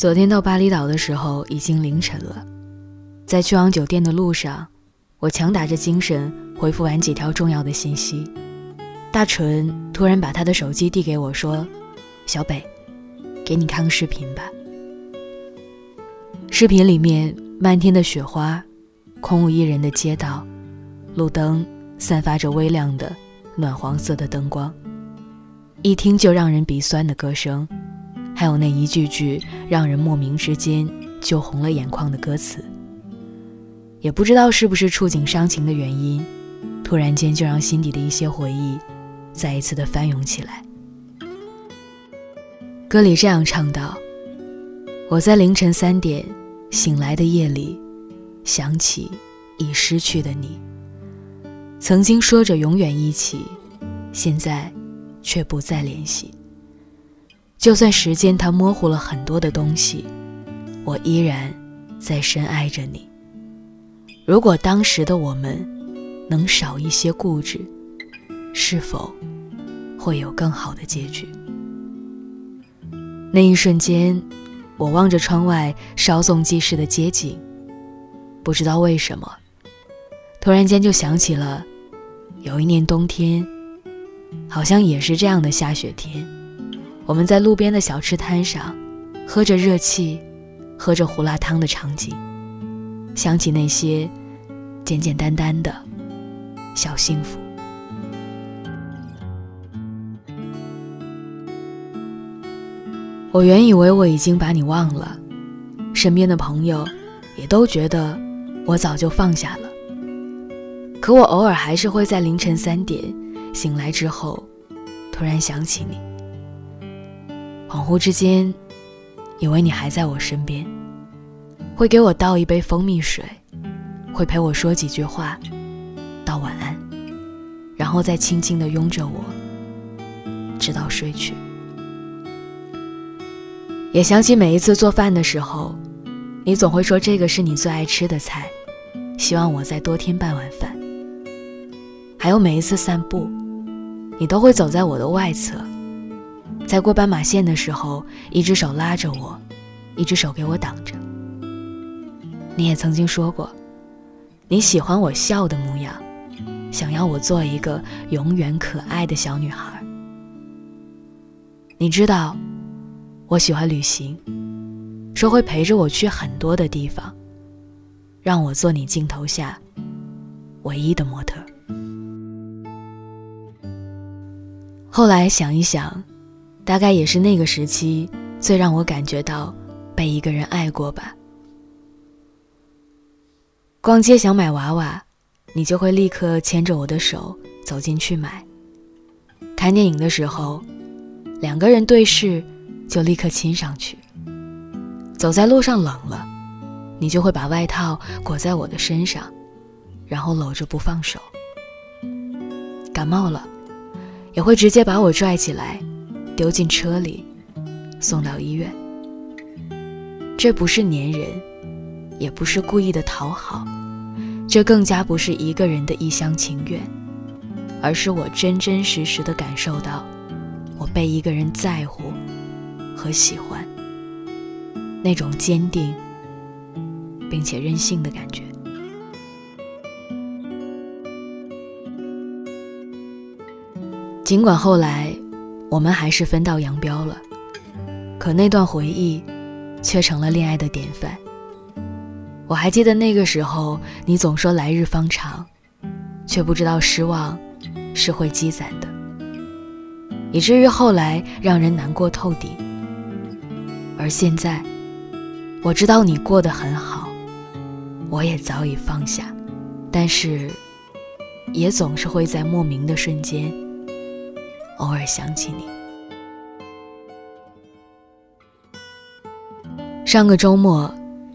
昨天到巴厘岛的时候已经凌晨了，在去往酒店的路上，我强打着精神回复完几条重要的信息，大纯突然把他的手机递给我，说：“小北，给你看个视频吧。”视频里面漫天的雪花，空无一人的街道，路灯散发着微亮的暖黄色的灯光，一听就让人鼻酸的歌声。还有那一句句让人莫名之间就红了眼眶的歌词，也不知道是不是触景伤情的原因，突然间就让心底的一些回忆再一次的翻涌起来。歌里这样唱道：“我在凌晨三点醒来的夜里，想起已失去的你，曾经说着永远一起，现在却不再联系。”就算时间它模糊了很多的东西，我依然在深爱着你。如果当时的我们能少一些固执，是否会有更好的结局？那一瞬间，我望着窗外稍纵即逝的街景，不知道为什么，突然间就想起了有一年冬天，好像也是这样的下雪天。我们在路边的小吃摊上，喝着热气，喝着胡辣汤的场景，想起那些简简单单的小幸福。我原以为我已经把你忘了，身边的朋友也都觉得我早就放下了。可我偶尔还是会在凌晨三点醒来之后，突然想起你。恍惚之间，以为你还在我身边，会给我倒一杯蜂蜜水，会陪我说几句话，道晚安，然后再轻轻地拥着我，直到睡去。也想起每一次做饭的时候，你总会说这个是你最爱吃的菜，希望我再多添半碗饭。还有每一次散步，你都会走在我的外侧。在过斑马线的时候，一只手拉着我，一只手给我挡着。你也曾经说过，你喜欢我笑的模样，想要我做一个永远可爱的小女孩。你知道，我喜欢旅行，说会陪着我去很多的地方，让我做你镜头下唯一的模特。后来想一想。大概也是那个时期，最让我感觉到被一个人爱过吧。逛街想买娃娃，你就会立刻牵着我的手走进去买。看电影的时候，两个人对视，就立刻亲上去。走在路上冷了，你就会把外套裹在我的身上，然后搂着不放手。感冒了，也会直接把我拽起来。丢进车里，送到医院。这不是粘人，也不是故意的讨好，这更加不是一个人的一厢情愿，而是我真真实实的感受到，我被一个人在乎和喜欢，那种坚定并且任性的感觉。尽管后来。我们还是分道扬镳了，可那段回忆，却成了恋爱的典范。我还记得那个时候，你总说来日方长，却不知道失望是会积攒的，以至于后来让人难过透顶。而现在，我知道你过得很好，我也早已放下，但是，也总是会在莫名的瞬间。偶尔想起你。上个周末，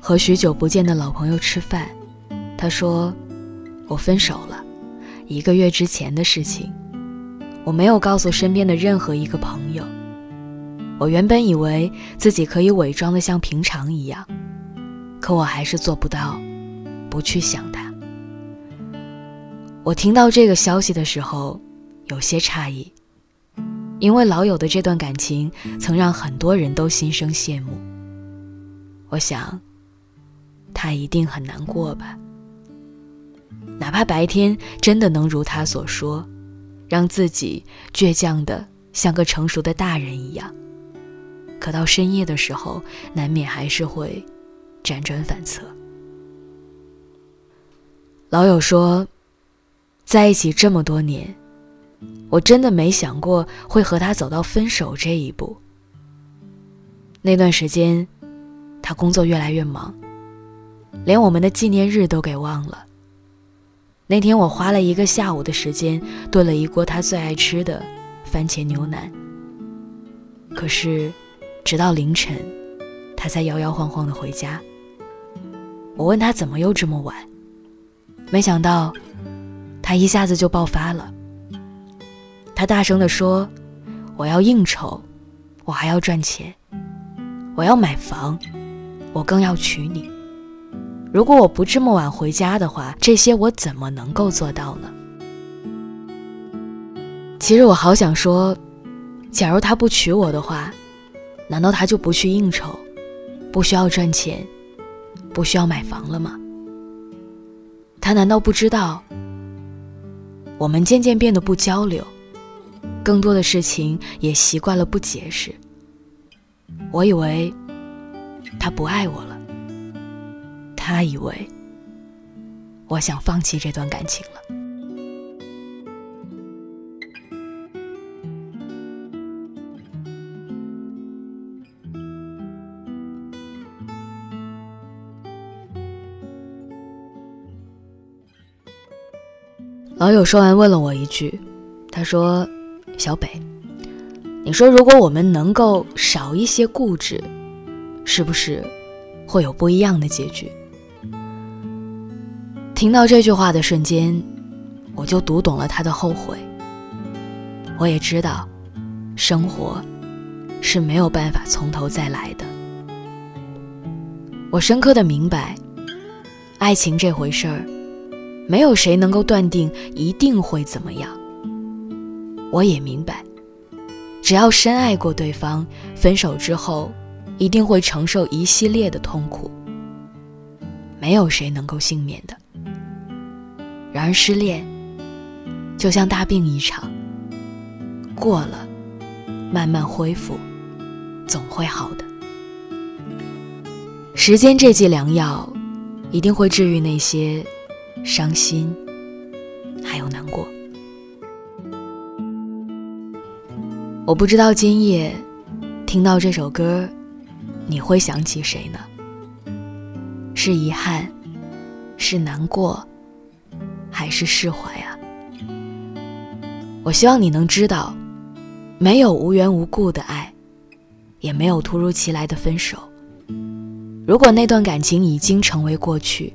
和许久不见的老朋友吃饭，他说：“我分手了，一个月之前的事情，我没有告诉身边的任何一个朋友。我原本以为自己可以伪装的像平常一样，可我还是做不到，不去想他。我听到这个消息的时候，有些诧异。”因为老友的这段感情，曾让很多人都心生羡慕。我想，他一定很难过吧。哪怕白天真的能如他所说，让自己倔强的像个成熟的大人一样，可到深夜的时候，难免还是会辗转反侧。老友说，在一起这么多年，我真的没想过会和他走到分手这一步。那段时间，他工作越来越忙，连我们的纪念日都给忘了。那天我花了一个下午的时间炖了一锅他最爱吃的番茄牛腩。可是，直到凌晨，他才摇摇晃晃的回家。我问他怎么又这么晚，没想到，他一下子就爆发了。他大声的说：“我要应酬，我还要赚钱，我要买房，我更要娶你。”如果我不这么晚回家的话，这些我怎么能够做到呢？其实我好想说，假如他不娶我的话，难道他就不去应酬，不需要赚钱，不需要买房了吗？他难道不知道，我们渐渐变得不交流，更多的事情也习惯了不解释。我以为他不爱我了。他以为我想放弃这段感情了。老友说完，问了我一句：“他说，小北，你说如果我们能够少一些固执，是不是会有不一样的结局？”听到这句话的瞬间，我就读懂了他的后悔。我也知道，生活是没有办法从头再来的。我深刻的明白，爱情这回事儿，没有谁能够断定一定会怎么样。我也明白，只要深爱过对方，分手之后一定会承受一系列的痛苦。没有谁能够幸免的。然而，失恋就像大病一场，过了，慢慢恢复，总会好的。时间这剂良药，一定会治愈那些伤心，还有难过。我不知道今夜听到这首歌，你会想起谁呢？是遗憾，是难过。还是释怀啊！我希望你能知道，没有无缘无故的爱，也没有突如其来的分手。如果那段感情已经成为过去，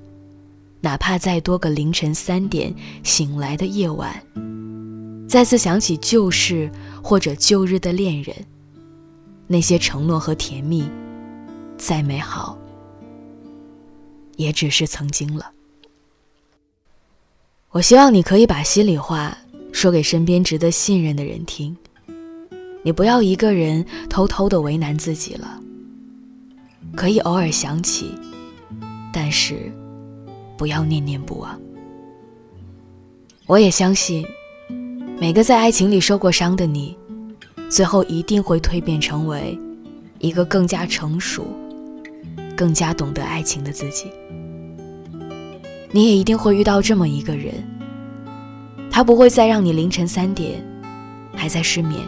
哪怕再多个凌晨三点醒来的夜晚，再次想起旧事或者旧日的恋人，那些承诺和甜蜜，再美好，也只是曾经了。我希望你可以把心里话说给身边值得信任的人听。你不要一个人偷偷的为难自己了。可以偶尔想起，但是不要念念不忘。我也相信，每个在爱情里受过伤的你，最后一定会蜕变成为一个更加成熟、更加懂得爱情的自己。你也一定会遇到这么一个人，他不会再让你凌晨三点还在失眠，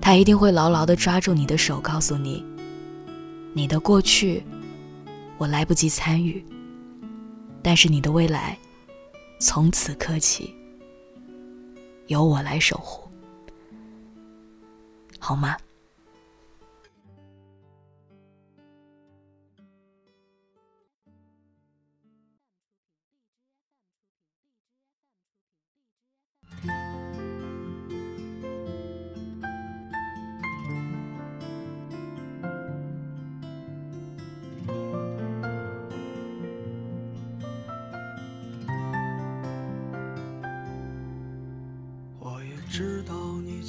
他一定会牢牢地抓住你的手，告诉你，你的过去我来不及参与，但是你的未来从此刻起由我来守护，好吗？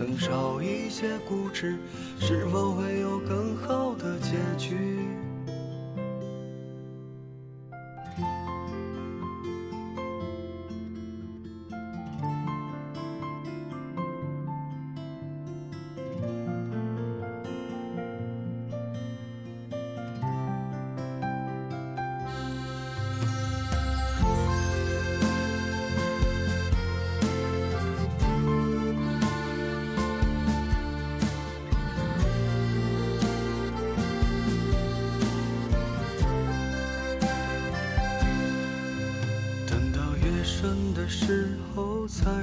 能少一些固执，是否会有更好的结局？